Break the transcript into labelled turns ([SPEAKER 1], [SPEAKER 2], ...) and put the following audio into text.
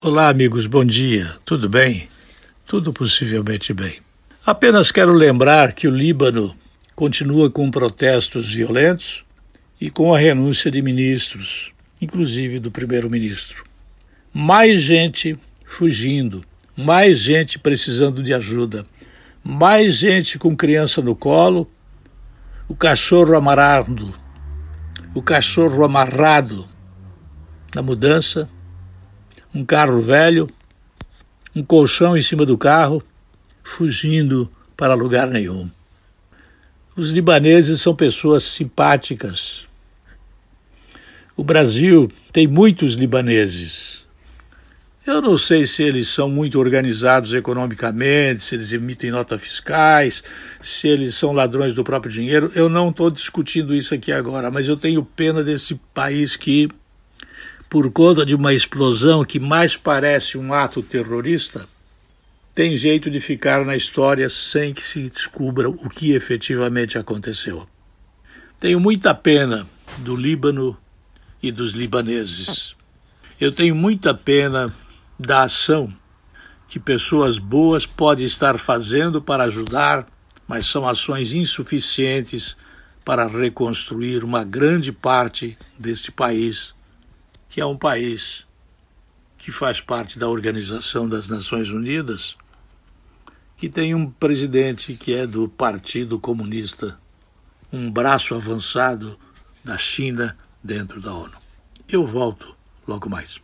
[SPEAKER 1] Olá, amigos, bom dia. Tudo bem? Tudo possivelmente bem. Apenas quero lembrar que o Líbano continua com protestos violentos e com a renúncia de ministros, inclusive do primeiro-ministro. Mais gente fugindo, mais gente precisando de ajuda, mais gente com criança no colo, o cachorro amarrado, o cachorro amarrado na mudança um carro velho, um colchão em cima do carro, fugindo para lugar nenhum. Os libaneses são pessoas simpáticas. O Brasil tem muitos libaneses. Eu não sei se eles são muito organizados economicamente, se eles emitem notas fiscais, se eles são ladrões do próprio dinheiro. Eu não estou discutindo isso aqui agora, mas eu tenho pena desse país que por conta de uma explosão que mais parece um ato terrorista, tem jeito de ficar na história sem que se descubra o que efetivamente aconteceu. Tenho muita pena do Líbano e dos libaneses. Eu tenho muita pena da ação que pessoas boas podem estar fazendo para ajudar, mas são ações insuficientes para reconstruir uma grande parte deste país que é um país que faz parte da Organização das Nações Unidas, que tem um presidente que é do Partido Comunista, um braço avançado da China dentro da ONU. Eu volto logo mais.